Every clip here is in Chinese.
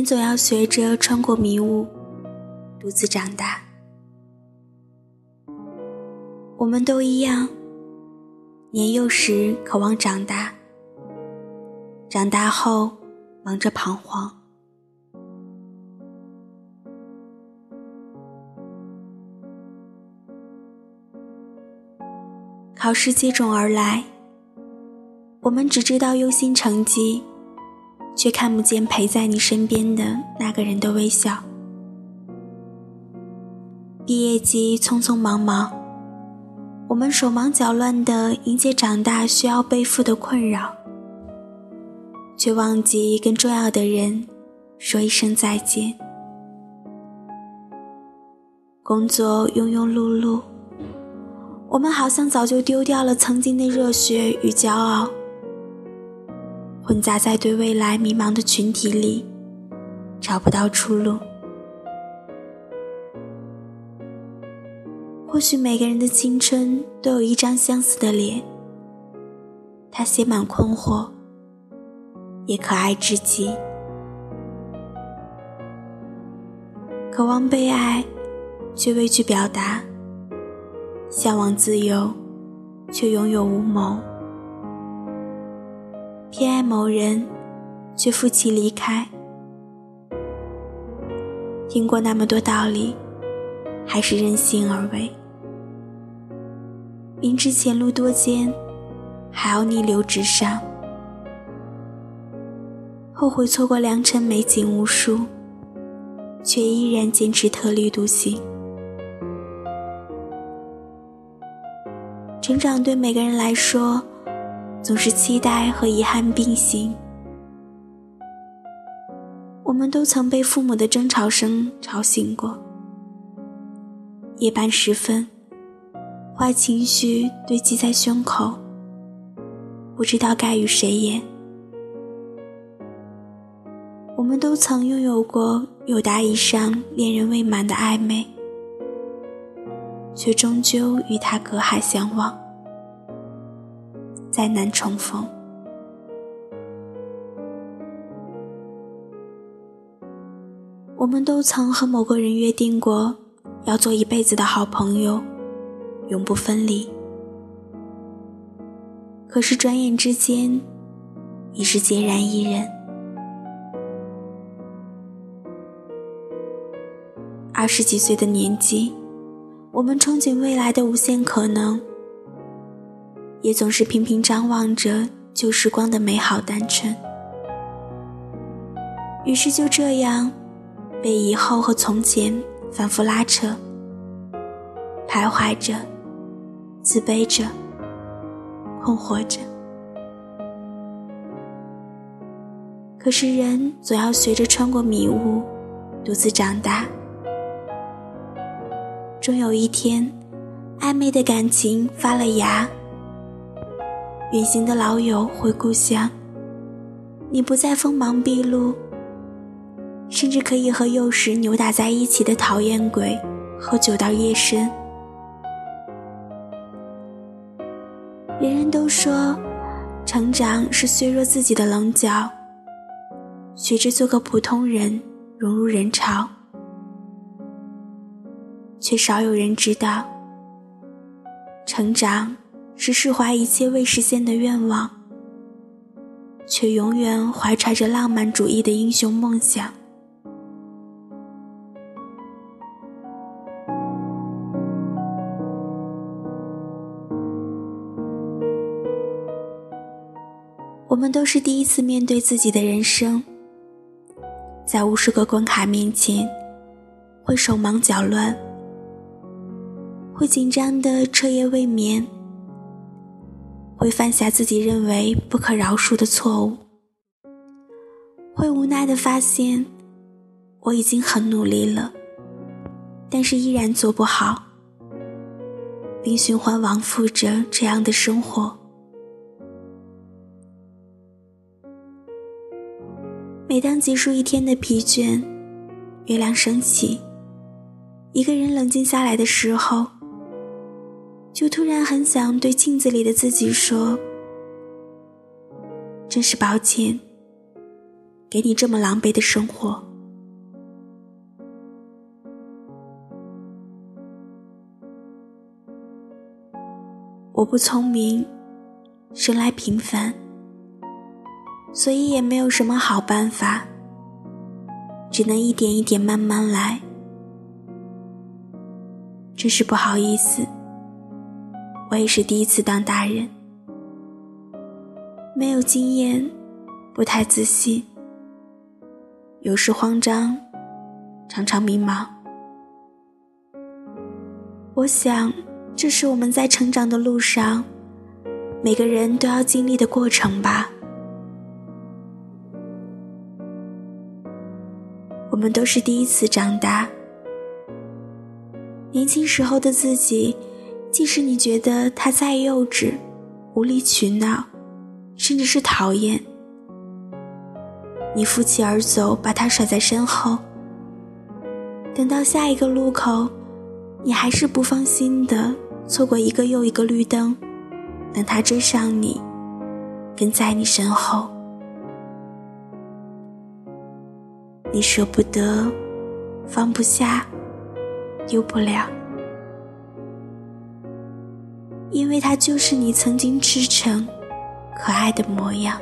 人总要学着穿过迷雾，独自长大。我们都一样，年幼时渴望长大，长大后忙着彷徨。考试接踵而来，我们只知道忧心成绩，却看不见陪在你身边的那个人的微笑。毕业季匆匆忙忙，我们手忙脚乱地迎接长大需要背负的困扰，却忘记跟重要的人说一声再见。工作庸庸碌碌。我们好像早就丢掉了曾经的热血与骄傲，混杂在对未来迷茫的群体里，找不到出路。或许每个人的青春都有一张相似的脸，他写满困惑，也可爱至极，渴望被爱，却畏惧表达。向往自由，却拥有无谋；偏爱某人，却负气离开。听过那么多道理，还是任性而为。明知前路多艰，还要逆流直上。后悔错过良辰美景无数，却依然坚持特立独行。成长对每个人来说，总是期待和遗憾并行。我们都曾被父母的争吵声吵醒过。夜半时分，坏情绪堆积在胸口，不知道该与谁言。我们都曾拥有过有达以上恋人未满的暧昧。却终究与他隔海相望，再难重逢。我们都曾和某个人约定过，要做一辈子的好朋友，永不分离。可是转眼之间，已是孑然一人。二十几岁的年纪。我们憧憬未来的无限可能，也总是频频张望着旧时光的美好单纯。于是就这样，被以后和从前反复拉扯，徘徊着，自卑着，困惑着。可是人总要学着穿过迷雾，独自长大。终有一天，暧昧的感情发了芽。远行的老友回故乡，你不再锋芒毕露，甚至可以和幼时扭打在一起的讨厌鬼喝酒到夜深。人人都说，成长是削弱自己的棱角，学着做个普通人，融入人潮。却少有人知道，成长是释怀一切未实现的愿望，却永远怀揣着浪漫主义的英雄梦想。我们都是第一次面对自己的人生，在无数个关卡面前，会手忙脚乱。会紧张的彻夜未眠，会犯下自己认为不可饶恕的错误，会无奈的发现我已经很努力了，但是依然做不好，并循环往复着这样的生活。每当结束一天的疲倦，月亮升起，一个人冷静下来的时候。就突然很想对镜子里的自己说：“真是抱歉，给你这么狼狈的生活。我不聪明，生来平凡，所以也没有什么好办法，只能一点一点慢慢来。真是不好意思，我也是第一次当大人，没有经验，不太自信，有时慌张，常常迷茫。我想。这是我们在成长的路上，每个人都要经历的过程吧。我们都是第一次长大，年轻时候的自己，即使你觉得他再幼稚、无理取闹，甚至是讨厌，你负气而走，把他甩在身后。等到下一个路口，你还是不放心的。错过一个又一个绿灯，等他追上你，跟在你身后，你舍不得，放不下，丢不了，因为他就是你曾经赤诚、可爱的模样。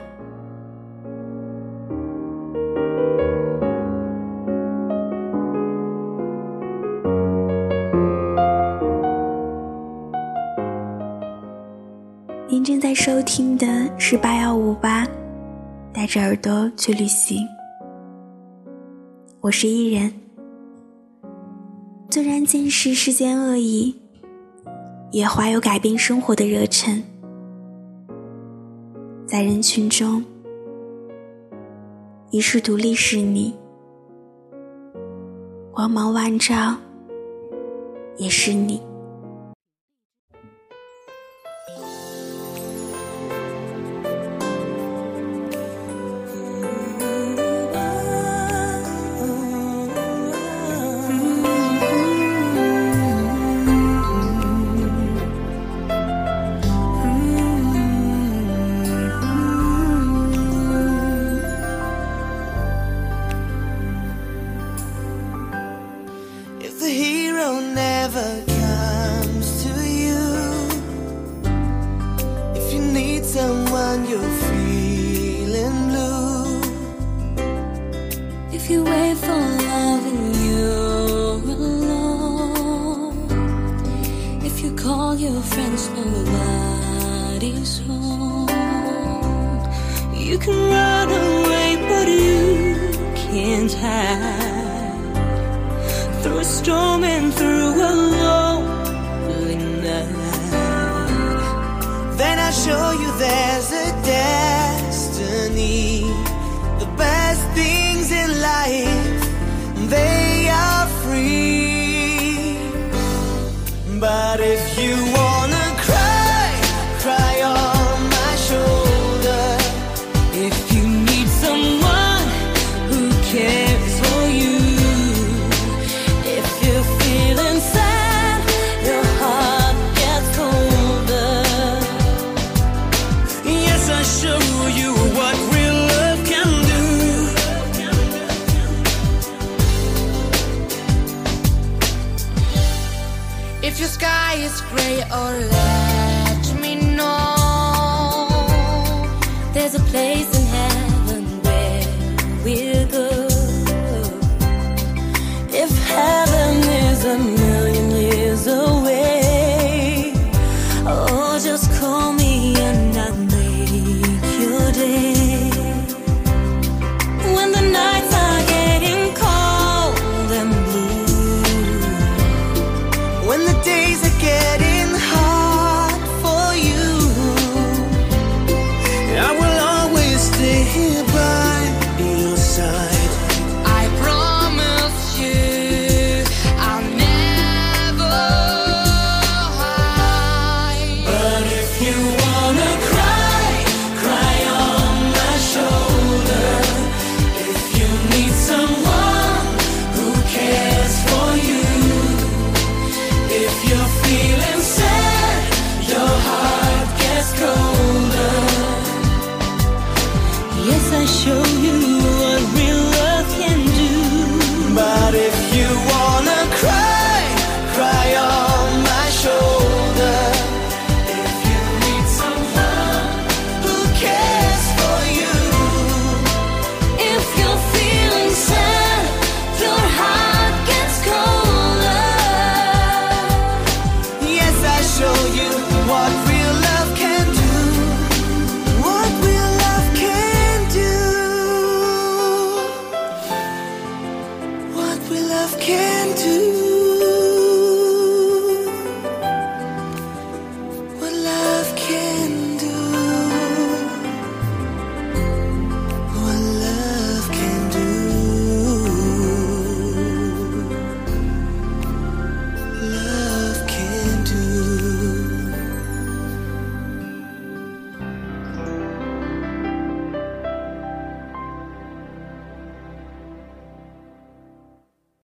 您正在收听的是八幺五八，带着耳朵去旅行。我是伊人。纵然见识世间恶意，也怀有改变生活的热忱。在人群中，一世独立是你，光芒万丈，也是你。the hero never comes to you. If you need someone, you're feeling blue. If you wait for love and you're alone, if you call your friends, nobody's home. You can run away, but you can't hide through a storm and through a lonely night. Then I show you there's a destiny. The best things There's a place you